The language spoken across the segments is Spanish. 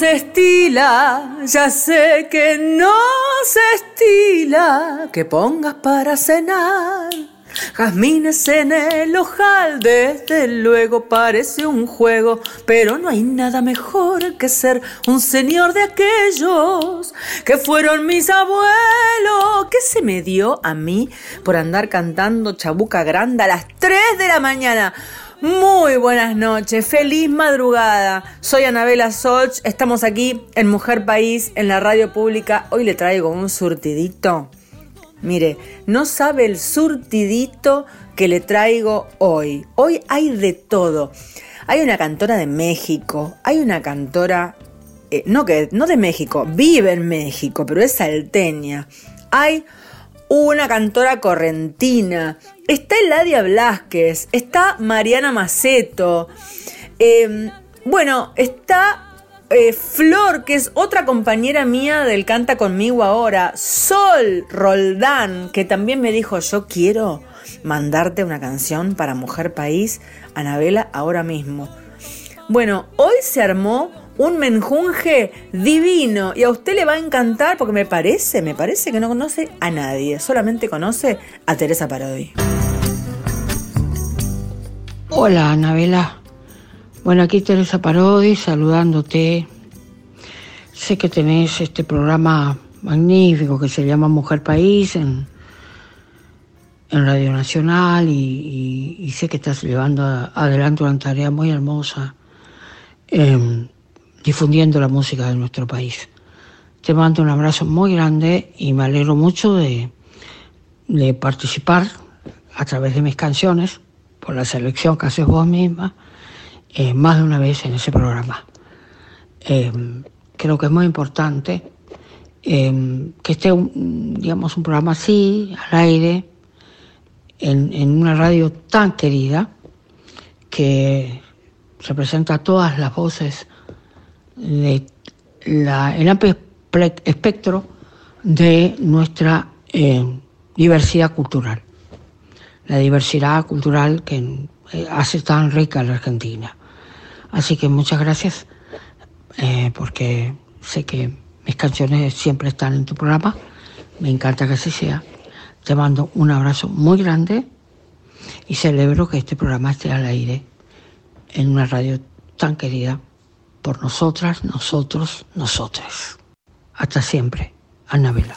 Se estila, ya sé que no se estila que pongas para cenar. Jazmines en el ojal, desde luego parece un juego, pero no hay nada mejor que ser un señor de aquellos que fueron mis abuelos. ¿Qué se me dio a mí por andar cantando Chabuca Grande a las 3 de la mañana? Muy buenas noches, feliz madrugada. Soy Anabela Soch, estamos aquí en Mujer País, en la radio pública. Hoy le traigo un surtidito. Mire, no sabe el surtidito que le traigo hoy. Hoy hay de todo. Hay una cantora de México, hay una cantora, eh, no, que, no de México, vive en México, pero es salteña. Hay una cantora correntina, está Eladia Blasquez, está Mariana Maceto, eh, bueno, está eh, Flor, que es otra compañera mía del Canta conmigo ahora, Sol Roldán, que también me dijo, yo quiero mandarte una canción para Mujer País, Anabela, ahora mismo. Bueno, hoy se armó un menjunje divino y a usted le va a encantar porque me parece, me parece que no conoce a nadie, solamente conoce a Teresa Parodi. Hola, Anabela. Bueno, aquí Teresa Parodi saludándote. Sé que tenés este programa magnífico que se llama Mujer País en, en Radio Nacional y, sé que estás llevando adelante una tarea muy hermosa em, difundiendo la música de nuestro país. Te mando un abrazo muy grande y me alegro mucho de, de participar a través de mis canciones por la selección que haces vos misma eh, más de una vez en ese programa. Eh, creo que es muy importante eh, que esté, un, digamos, un programa así, al aire, en, una radio tan querida, que representa todas las voces de el amplio espe- espectro de nuestra diversidad cultural. La diversidad cultural que eh, hace tan rica la Argentina. Así que muchas gracias, eh, porque sé que mis canciones siempre están en tu programa. Me encanta que así sea. Te mando un abrazo muy grande y celebro que este programa esté al aire en una radio tan querida por nosotras, nosotros, nosotras. Hasta siempre, Anabela.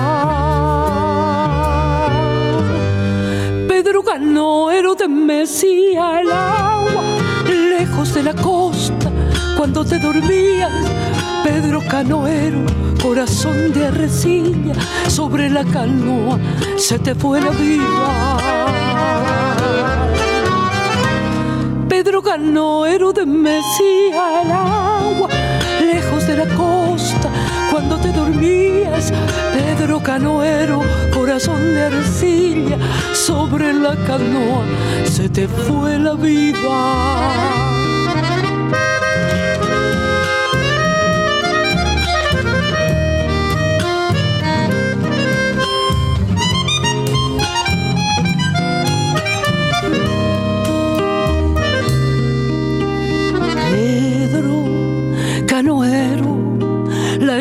Canoero te mecía el agua lejos de la costa cuando te dormías. Pedro Canoero, corazón de arrecilla, sobre la canoa se te fue la vida. Pedro Canoero de Mesía el agua, lejos de la costa, cuando te dormías, Pedro Canoero, corazón de arcilla, sobre la canoa se te fue la vida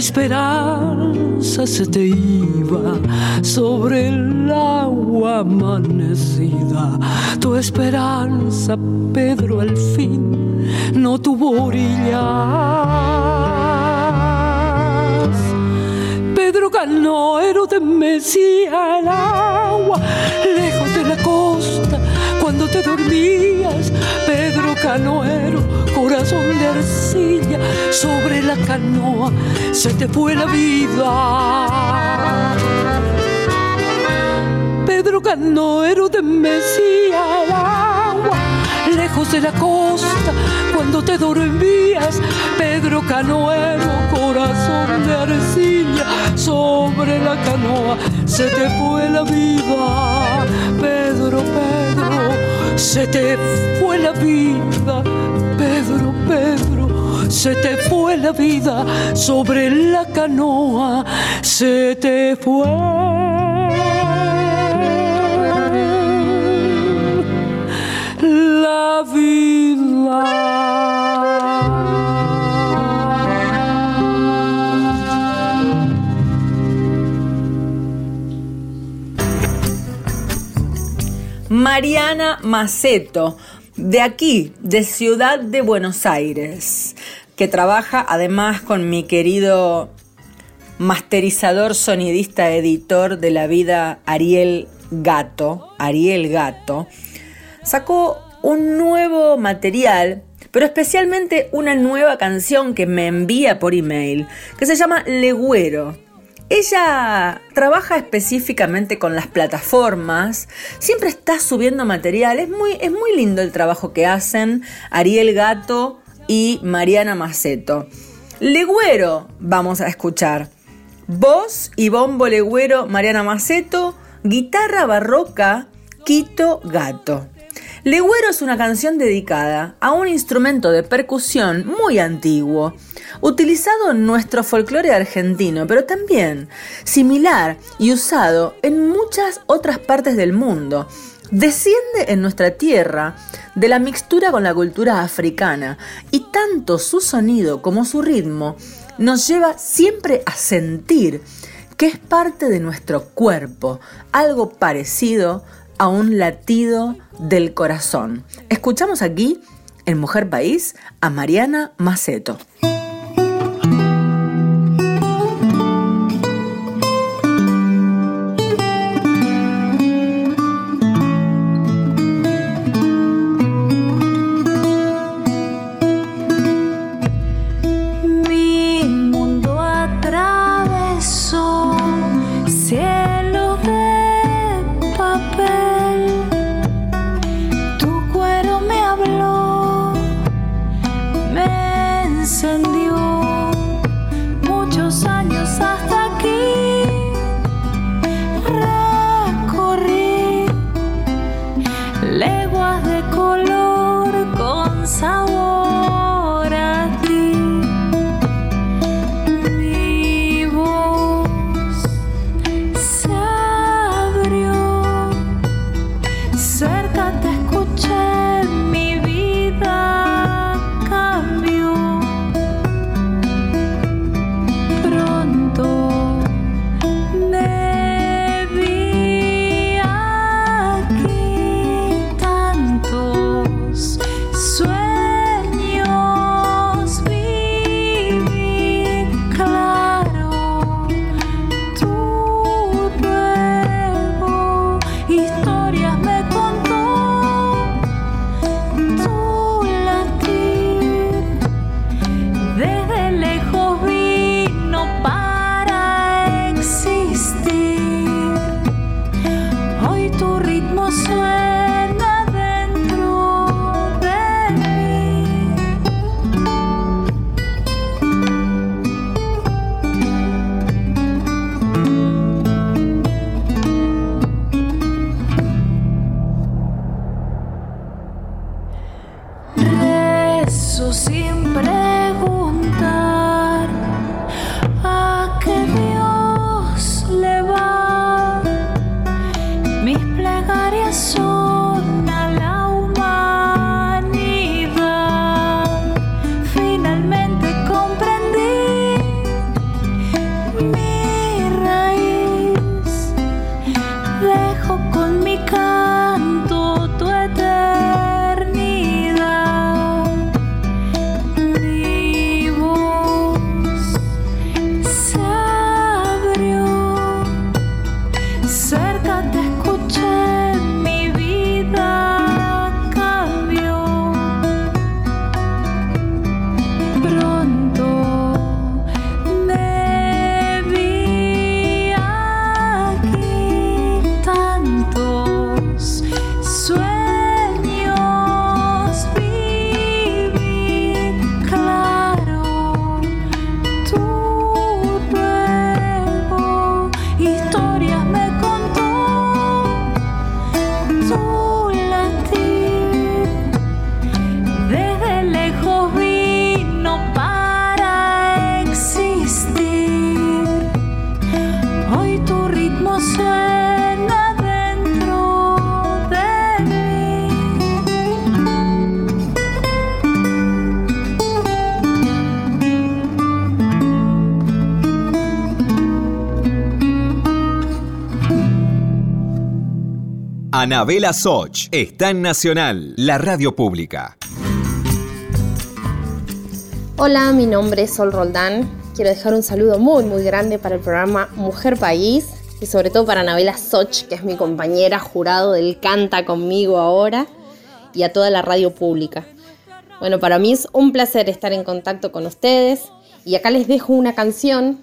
esperanza se te iba sobre el agua amanecida. Tu esperanza, Pedro, al fin no tuvo orillas. Pedro canoero de Mesía el agua, te dormías, Pedro canoero corazón de arcilla sobre la canoa se te fue la vida. Pedro canoero de Mesía al agua, lejos de la costa, cuando te dormías, Pedro canoero, corazón de arcilla sobre la canoa, se te fue la vida. Pedro, Pedro, se te fue la vida Pedro, Pedro, se te fue la vida sobre la canoa, se te fue. La vida. Mariana Maceto de aquí, de Ciudad de Buenos Aires, que trabaja además con mi querido masterizador, sonidista, editor de la vida Ariel Gato, Ariel Gato, sacó un nuevo material, pero especialmente una nueva canción que me envía por email, que se llama Legüero ella trabaja específicamente con las plataformas, siempre está subiendo material, es muy, lindo el trabajo que hacen Ariel Gato y Mariana Maceto. Legüero vamos a escuchar. Voz y bombo legüero Mariana Maceto, guitarra barroca Quito Gato. Legüero es una canción dedicada a un instrumento de percusión muy antiguo, utilizado en nuestro folclore argentino, pero también similar y usado en muchas otras partes del mundo. Desciende en nuestra tierra de la mixtura con la cultura africana y tanto su sonido como su ritmo nos lleva siempre a sentir que es parte de nuestro cuerpo, algo parecido a un latido del corazón. Escuchamos aquí, en Mujer País, a Mariana Maceto. Anabela Soch está en Nacional, la radio pública. Hola, mi nombre es Sol Roldán. Quiero dejar un saludo muy muy grande para el programa Mujer País y sobre todo para Anabela Soch, que es mi compañera jurado del Canta conmigo ahora, y a toda la radio pública. Bueno, para mí es un placer estar en contacto con ustedes y acá les dejo una canción,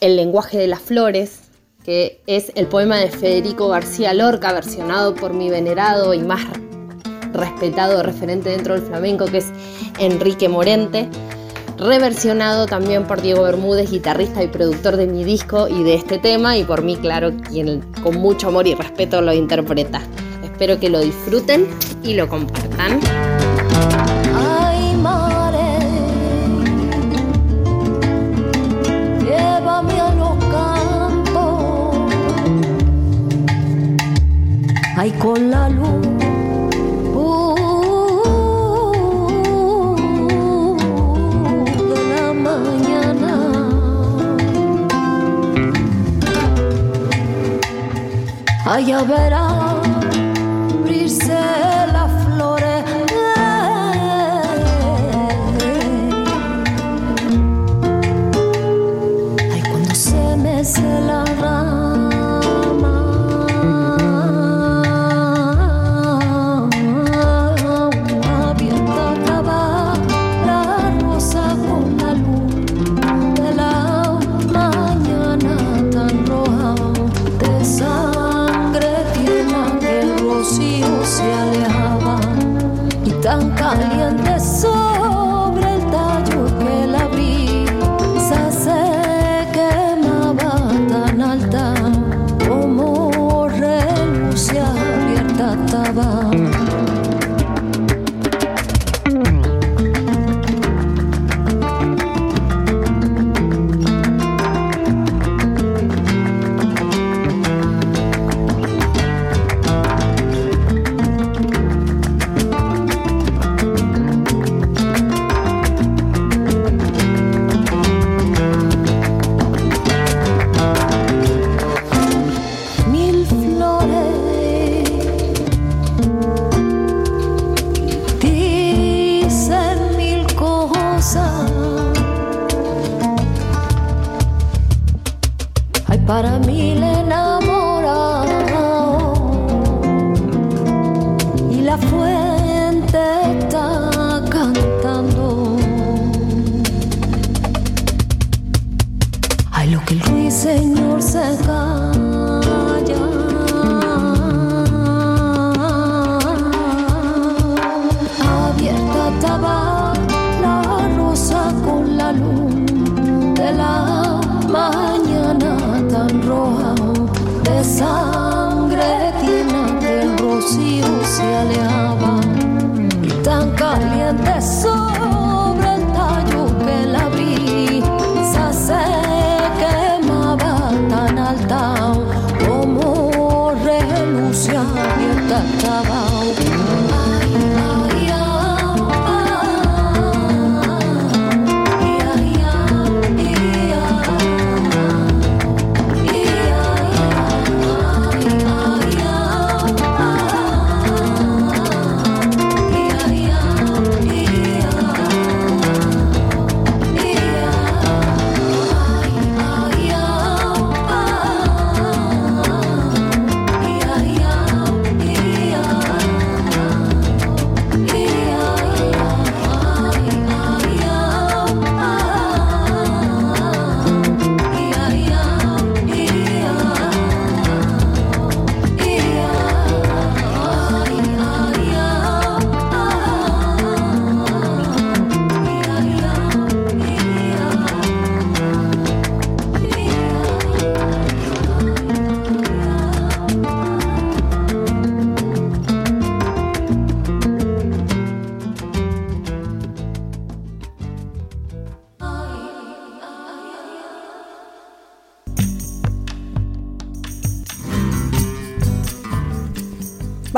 El lenguaje de las flores, que es el poema de Federico García Lorca, versionado por mi venerado y más respetado referente dentro del flamenco, que es Enrique Morente, reversionado también por Diego Bermúdez, guitarrista y productor de mi disco y de este tema, y por mí, claro, quien con mucho amor y respeto lo interpreta. Espero que lo disfruten y lo compartan. Ay con la luz. de la mañana. Allá verá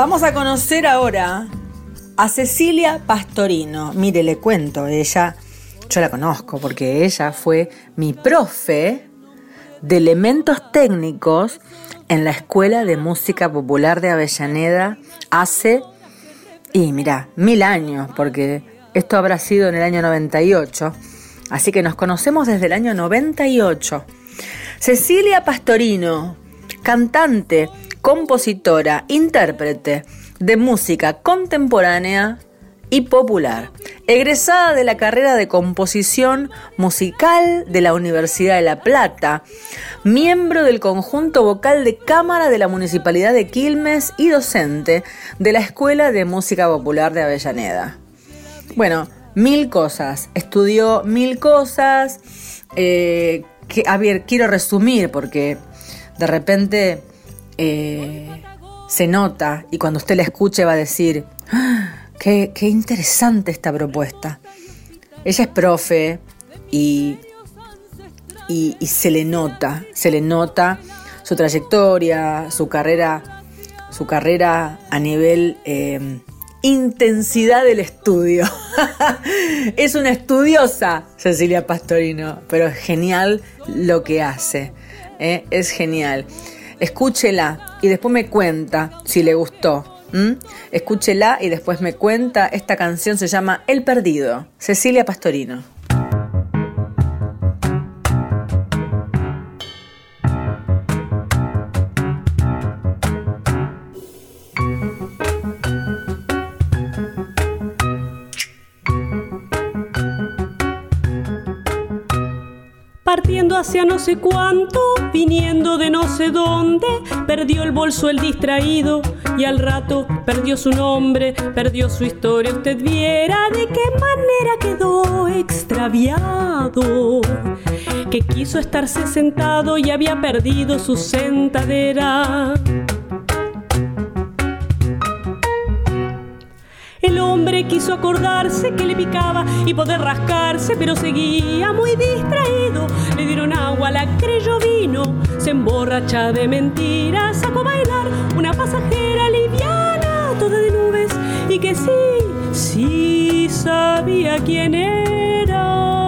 Vamos a conocer ahora a Cecilia Pastorino. Mire, le cuento, ella, yo la conozco porque ella fue mi profe de elementos técnicos en la Escuela de Música Popular de Avellaneda hace, y mira, mil años, porque esto habrá sido en el año 98, así que nos conocemos desde el año 98. Cecilia Pastorino, cantante, compositora, intérprete de música contemporánea y popular, egresada de la carrera de composición musical de la Universidad de La Plata, miembro del conjunto vocal de cámara de la Municipalidad de Quilmes y docente de la Escuela de Música Popular de Avellaneda. Bueno, mil cosas, estudió mil cosas, eh, que, a ver, quiero resumir porque de repente eh, se nota y cuando usted la escuche va a decir, ¡Ah! Qué, interesante esta propuesta. Ella es profe y, y, se le nota, se le nota su trayectoria, su carrera, su carrera a nivel em, intensidad del estudio. es una estudiosa Cecilia Pastorino, pero es genial lo que hace. ¿eh? Es genial. Escúchela y después me cuenta si le gustó. ¿Mm? Escúchela y después me cuenta. Esta canción se llama El Perdido, Cecilia Pastorino. Hacia no sé cuánto, viniendo de no sé dónde, perdió el bolso el distraído y al rato perdió su nombre, perdió su historia. Usted viera de qué manera quedó extraviado, que quiso estarse sentado y había perdido su sentadera. El hombre quiso acordarse que le picaba y poder rascarse, pero seguía muy distraído. Le dieron agua, la creyó vino, se emborracha de mentiras, sacó a bailar una pasajera liviana, toda de nubes, y que sí, sí sabía quién era.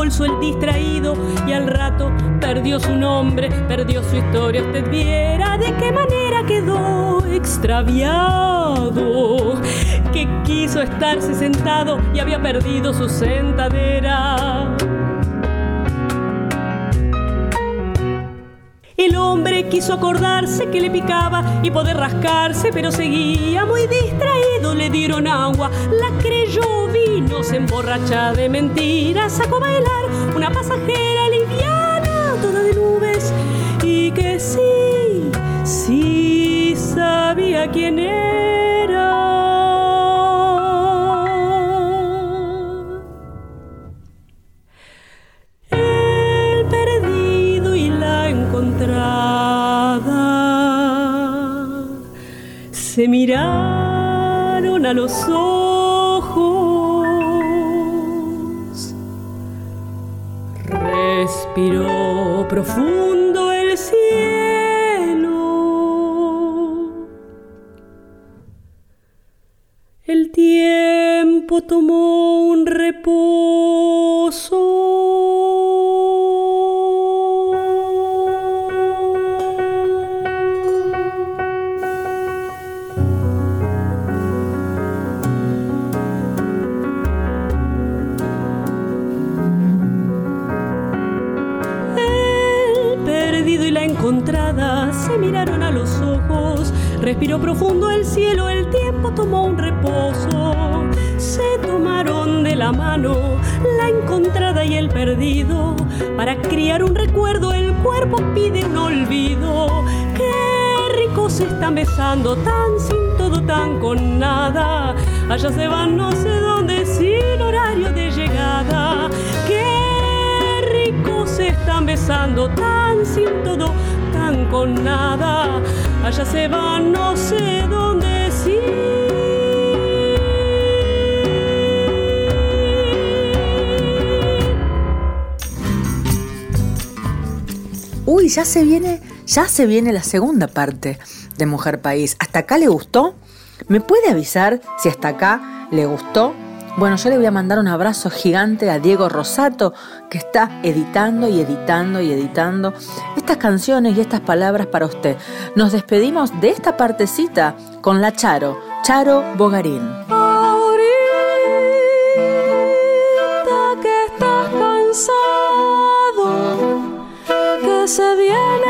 Bolso el distraído y al rato perdió su nombre, perdió su historia. Usted viera de qué manera quedó extraviado, que quiso estarse sentado y había perdido su sentadera. El hombre quiso acordarse que le picaba y poder rascarse, pero seguía muy distraído. Le dieron agua, la creyó vino, se emborracha de mentiras, sacó a bailar una pasajera liviana, toda de nubes, y que sí, sí sabía quién era. Los ojos. Respiró profundo el cielo. El tiempo tomó cuerpos piden olvido. Qué ricos se están besando, tan sin todo, tan con nada. Allá se van no sé dónde, sin horario de llegada. Qué ricos se están besando, tan sin todo, tan con nada. Allá se van no sé dónde, sin ya se viene, ya se viene la segunda parte de Mujer País. ¿Hasta acá le gustó? ¿Me puede avisar si hasta acá le gustó? Bueno, yo le voy a mandar un abrazo gigante a Diego Rosato, que está editando y editando y editando estas canciones y estas palabras para usted. Nos despedimos de esta partecita con la Charo, Charo Bogarín. se viene.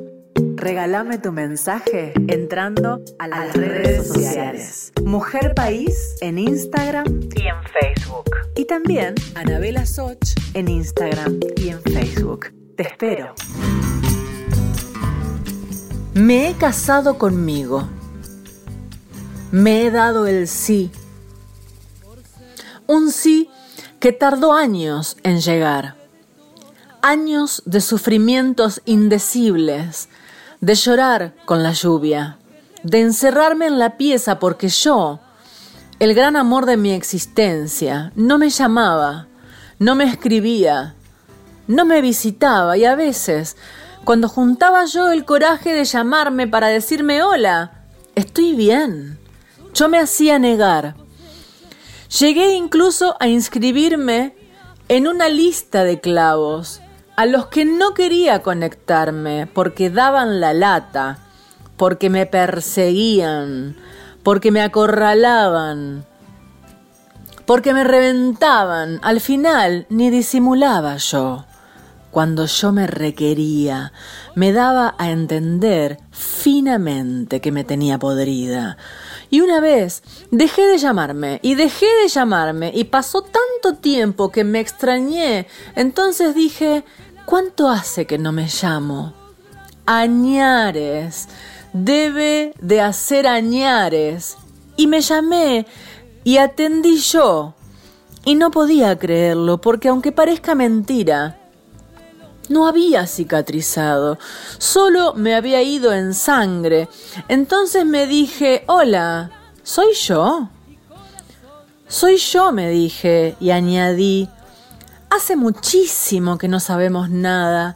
regálame tu mensaje entrando a las redes sociales. Mujer País en Instagram y en Facebook. Y también Anabela Soch en Instagram y en Facebook. Te espero. Me he casado conmigo. Me he dado el sí. Un sí que tardó años en llegar. Años de sufrimientos indecibles, de llorar con la lluvia, de encerrarme en la pieza porque yo, el gran amor de mi existencia, no me llamaba, no me escribía, no me visitaba y a veces, cuando juntaba yo el coraje de llamarme para decirme hola, estoy bien, yo me hacía negar. Llegué incluso a inscribirme en una lista de clavos a los que no quería conectarme porque daban la lata, porque me perseguían, porque me acorralaban, porque me reventaban. Al final ni disimulaba yo. Cuando yo me requería, me daba a entender finamente que me tenía podrida. Y una vez dejé de llamarme y dejé de llamarme y pasó tanto tiempo que me extrañé. Entonces dije, ¿cuánto hace que no me llamo? Añares. Debe de hacer añares. Y me llamé y atendí yo. Y no podía creerlo porque aunque parezca mentira, no había cicatrizado, solo me había ido en sangre. Entonces me dije, hola, ¿soy yo? Soy yo, me dije, y añadí, hace muchísimo que no sabemos nada,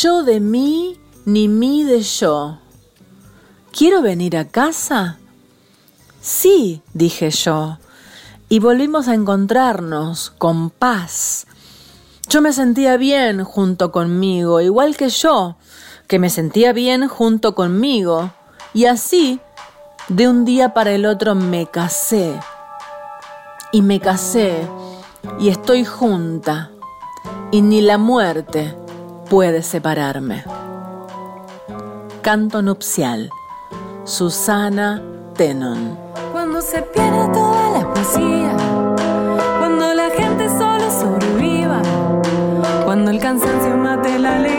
yo de mí, ni mí de yo. ¿Quiero venir a casa? Sí, dije yo, y volvimos a encontrarnos con paz yo me sentía bien junto conmigo, igual que yo, que me sentía bien junto conmigo. Y así, de un día para el otro me casé. Y me casé y estoy junta. Y ni la muerte puede separarme. Canto nupcial. Susana Tenon. Cuando se pierde toda la poesía, cansancio mate la alegría,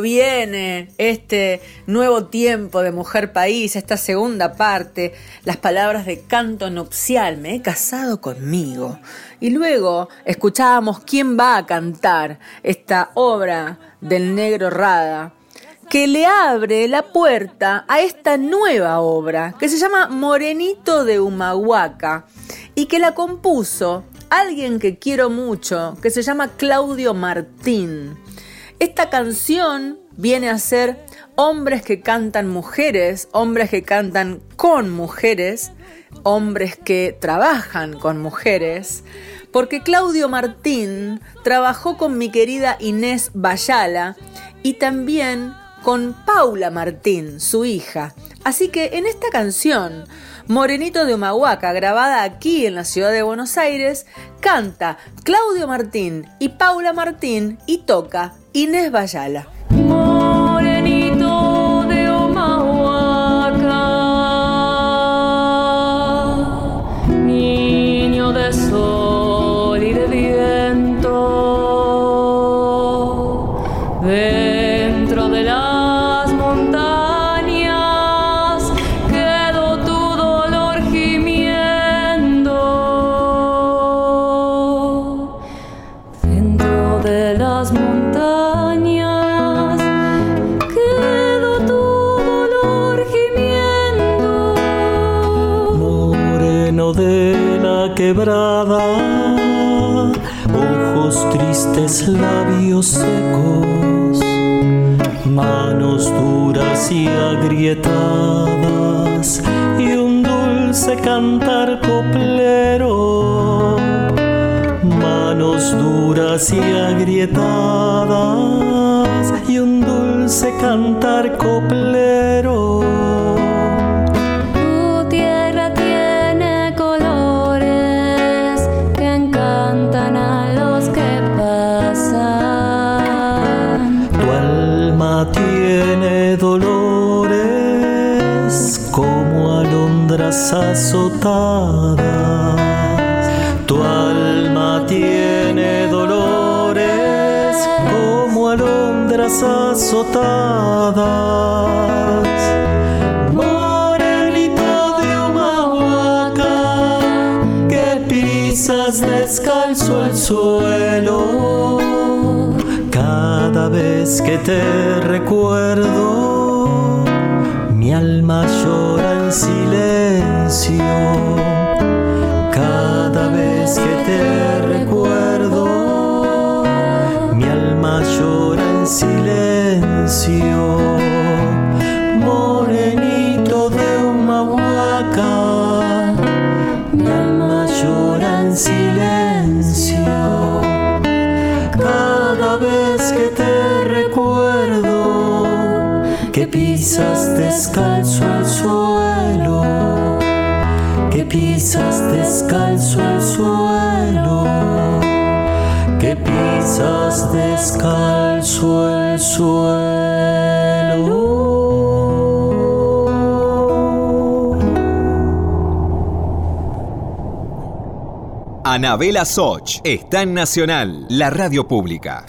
viene este nuevo tiempo de Mujer País, esta segunda parte, las palabras de canto nupcial, me he casado conmigo. Y luego escuchábamos quién va a cantar esta obra del negro Rada, que le abre la puerta a esta nueva obra que se llama Morenito de Humahuaca y que la compuso alguien que quiero mucho, que se llama Claudio Martín. Esta canción viene a ser hombres que cantan mujeres, hombres que cantan con mujeres, hombres que trabajan con mujeres, porque Claudio Martín trabajó con mi querida Inés Bayala y también con Paula Martín, su hija. Así que en esta canción, Morenito de Humahuaca, grabada aquí en la ciudad de Buenos Aires, canta Claudio Martín y Paula Martín y toca Inés Bayala. Morenito de Omahuaca, niño de sol labios secos, manos duras y agrietadas, y un dulce cantar coplero. Manos duras y agrietadas, y un dulce cantar coplero. Alondras azotadas. Tu alma tiene dolores como alondras azotadas. Morenito de Humahuaca, que pisas descalzo el suelo. Cada vez que te recuerdo, mi alma llora en silencio. Cada vez que te recuerdo, mi alma llora en silencio. Morenito de Humahuaca, mi alma llora en silencio. Cada vez que te recuerdo que pisas descalzo descalzo el suelo. Anabela Soch está en Nacional, la radio pública.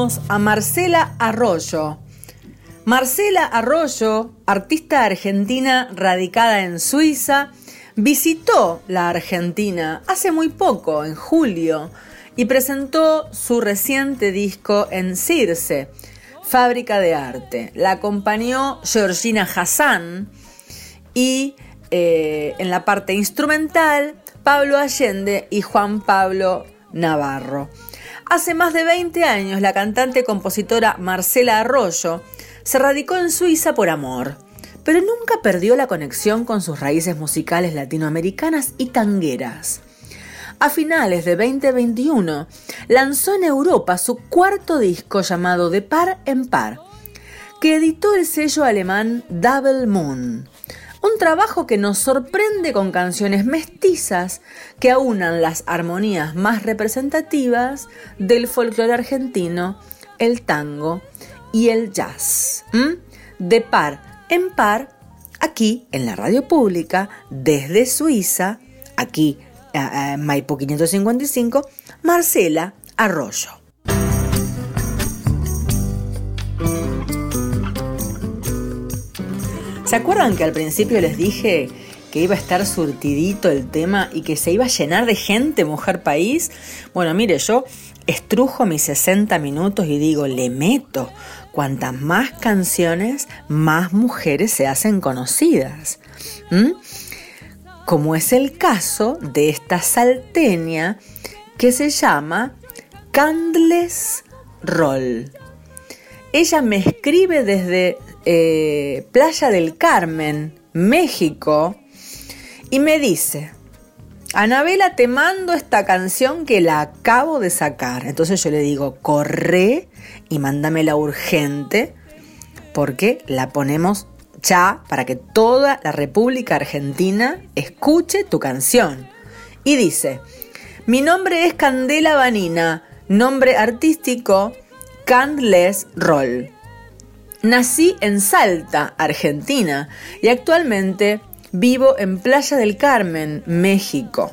A Marcela Arroyo. Marcela Arroyo, artista argentina radicada en Suiza, visitó la Argentina hace muy poco, en julio, y presentó su reciente disco en Circe, Fábrica de Arte. La acompañó Georgina Hassan y eh, en la parte instrumental Pablo Allende y Juan Pablo Navarro. Hace más de 20 años la cantante compositora Marcela Arroyo se radicó en Suiza por amor, pero nunca perdió la conexión con sus raíces musicales latinoamericanas y tangueras. A finales de 2021 lanzó en Europa su cuarto disco llamado De Par en Par, que editó el sello alemán Double Moon. Un trabajo que nos sorprende con canciones mestizas que aunan las armonías más representativas del folclore argentino, el tango y el jazz. De par en par, aquí en la radio pública, desde Suiza, aquí en Maipo 555, Marcela Arroyo. ¿Se acuerdan que al principio les dije que iba a estar surtidito el tema y que se iba a llenar de gente, mujer país? Bueno, mire, yo estrujo mis 60 minutos y digo, le meto. Cuantas más canciones, más mujeres se hacen conocidas. Como es el caso de esta salteña que se llama Candles Roll. Ella me escribe desde eh, Playa del Carmen, México, y me dice, Anabela, te mando esta canción que la acabo de sacar. Entonces yo le digo, corre y mándamela urgente, porque la ponemos ya para que toda la República Argentina escuche tu canción. Y dice, mi nombre es Candela Vanina, nombre artístico Candless Roll. Nací en Salta, Argentina, y actualmente vivo en Playa del Carmen, México.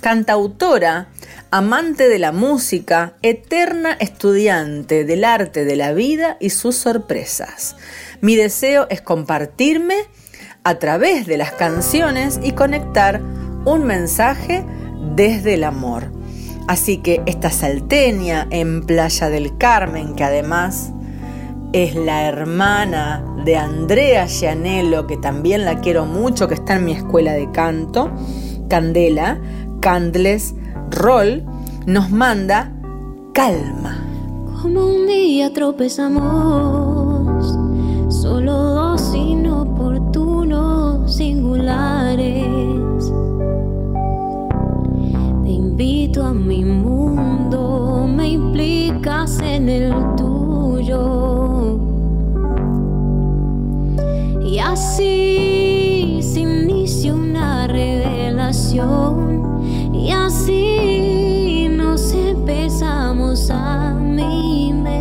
Cantautora, amante de la música, eterna estudiante del arte de la vida y sus sorpresas. Mi deseo es compartirme a través de las canciones y conectar un mensaje desde el amor. Así que esta salteña en Playa del Carmen, que además es la hermana de Andrea Gianello, que también la quiero mucho, que está en mi escuela de canto, Candela, Candles Roll, nos manda calma. Como un día tropezamos, solo dos inoportunos singulares. Te invito a mi mundo, me implicas en el tuyo. Y así se inicia una revelación. Y así nos empezamos a mimetizar.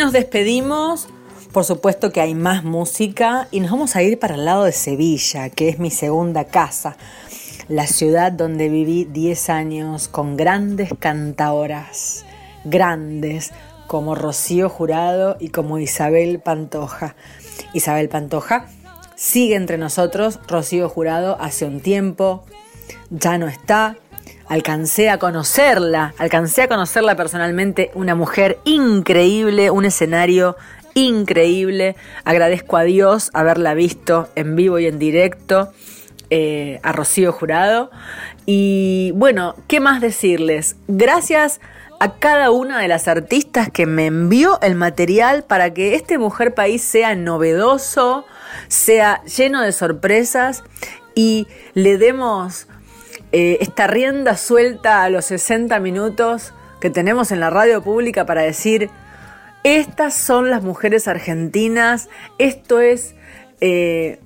Nos despedimos. Por supuesto que hay más música y nos vamos a ir para el lado de Sevilla, que es mi segunda casa, la ciudad donde viví 10 años con grandes cantaoras, grandes como Rocío Jurado y como Isabel Pantoja. Isabel Pantoja sigue entre nosotros, Rocío Jurado hace un tiempo, ya no está, alcancé a conocerla, alcancé a conocerla personalmente, una mujer increíble, un escenario increíble. Agradezco a Dios haberla visto en vivo y en directo, eh, a Rocío Jurado. Y bueno, ¿qué más decirles? Gracias a cada una de las artistas que me envió el material para que este Mujer País sea novedoso, sea lleno de sorpresas y le demos eh, esta rienda suelta a los 60 minutos que tenemos en la radio pública para decir, estas son las mujeres argentinas, esto es, eh,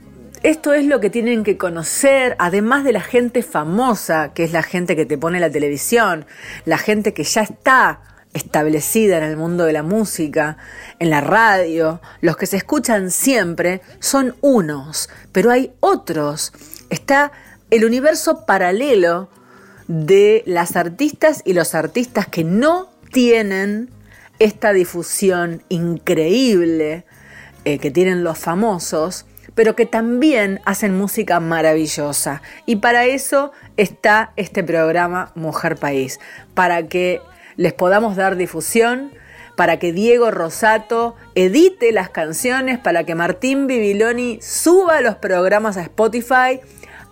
esto es lo que tienen que conocer, además de la gente famosa, que es la gente que te pone la televisión, la gente que ya está establecida en el mundo de la música, en la radio, los que se escuchan siempre son unos, pero hay otros. Está el universo paralelo de las artistas y los artistas que no tienen esta difusión increíble eh, que tienen los famosos, pero que también hacen música maravillosa. Y para eso está este programa Mujer País, para que les podamos dar difusión, para que Diego Rosato edite las canciones, para que Martín Bibiloni suba los programas a Spotify,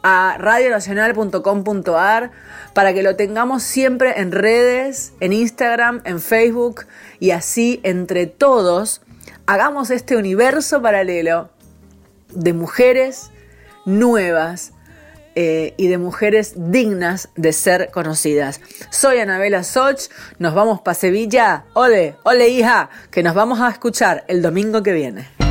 a radionacional.com.ar, para que lo tengamos siempre en redes, en Instagram, en Facebook y así entre todos hagamos este universo paralelo de mujeres nuevas eh, y de mujeres dignas de ser conocidas. Soy Anabela Soch, nos vamos para Sevilla. Ole, ole hija, que nos vamos a escuchar el domingo que viene.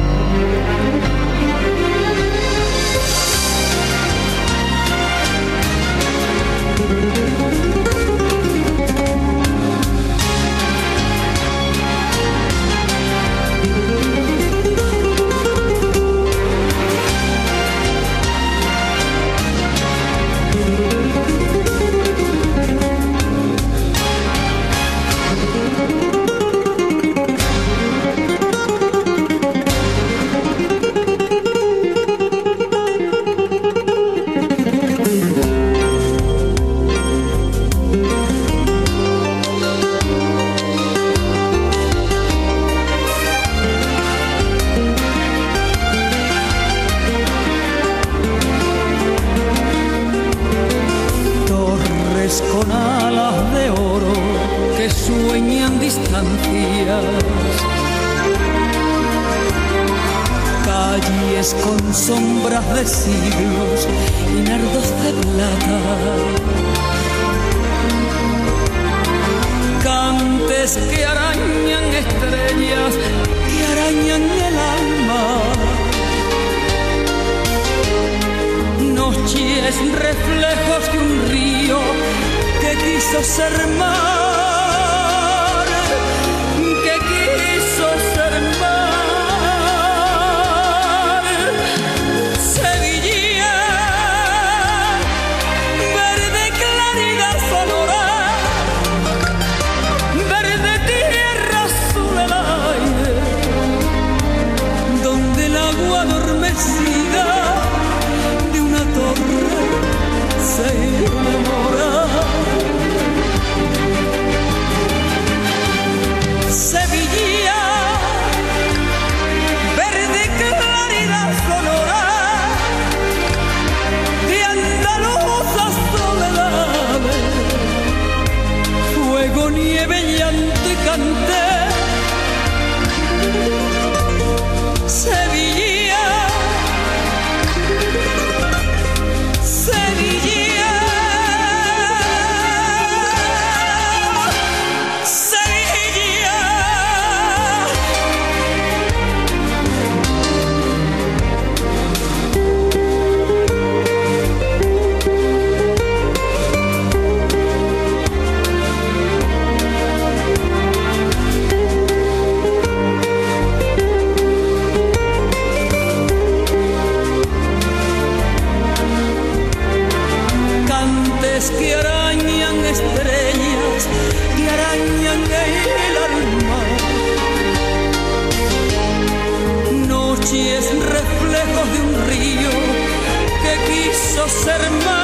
esos hermanos.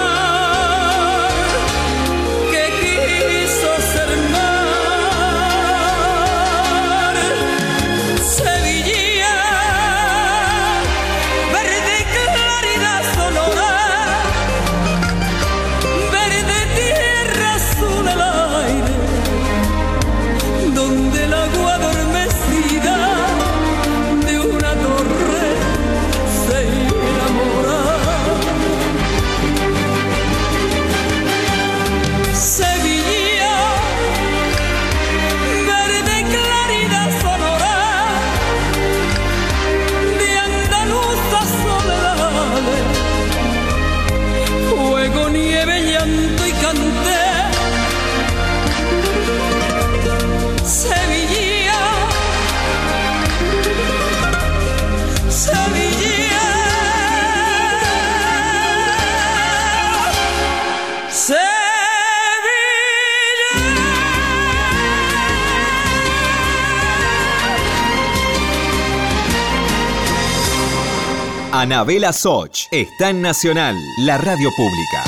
Anabela Soch está en Nacional, la radio pública.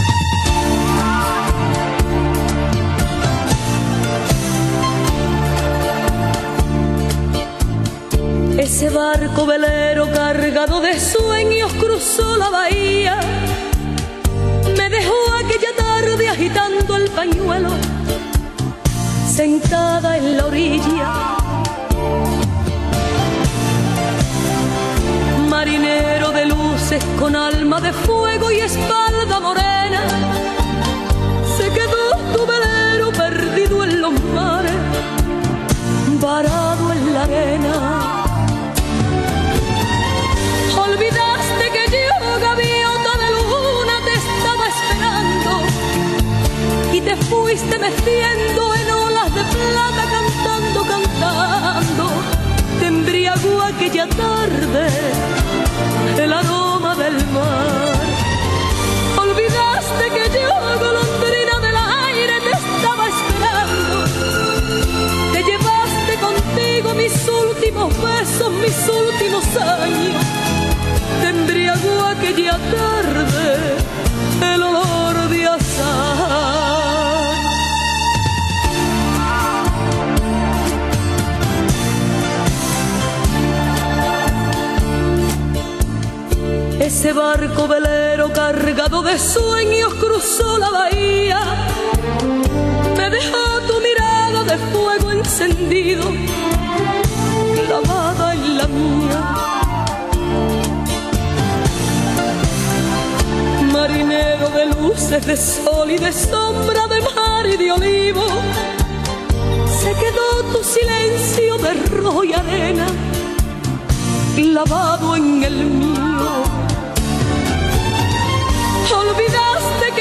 Ese barco velero cargado de sueños cruzó la bahía. Me dejó aquella tarde agitando el pañuelo, sentada en la orilla. Marinero con alma de fuego y espalda morena, se quedó tu velero perdido en los mares, varado en la arena. Olvidaste que yo, gaviota de luna, te estaba esperando y te fuiste meciendo en olas de plata, cantando, cantando. Te embriagó aquella tarde el aroma del mar. Olvidaste que yo, golondrina del aire, te estaba esperando. Te llevaste contigo mis últimos besos, mis últimos años te embriagó aquella tarde el olor de azar. Ese barco velero cargado de sueños cruzó la bahía. Me dejó tu mirada de fuego encendido, clavada en la mía. marinero de luces, de sol y de sombra, de mar y de olivo. Se quedó tu silencio de rojo y arena, clavado en el mío.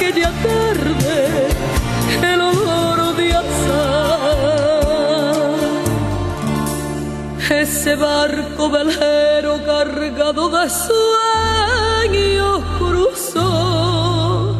Aquella tarde el olor de azar. Ese barco velero cargado de sueños cruzó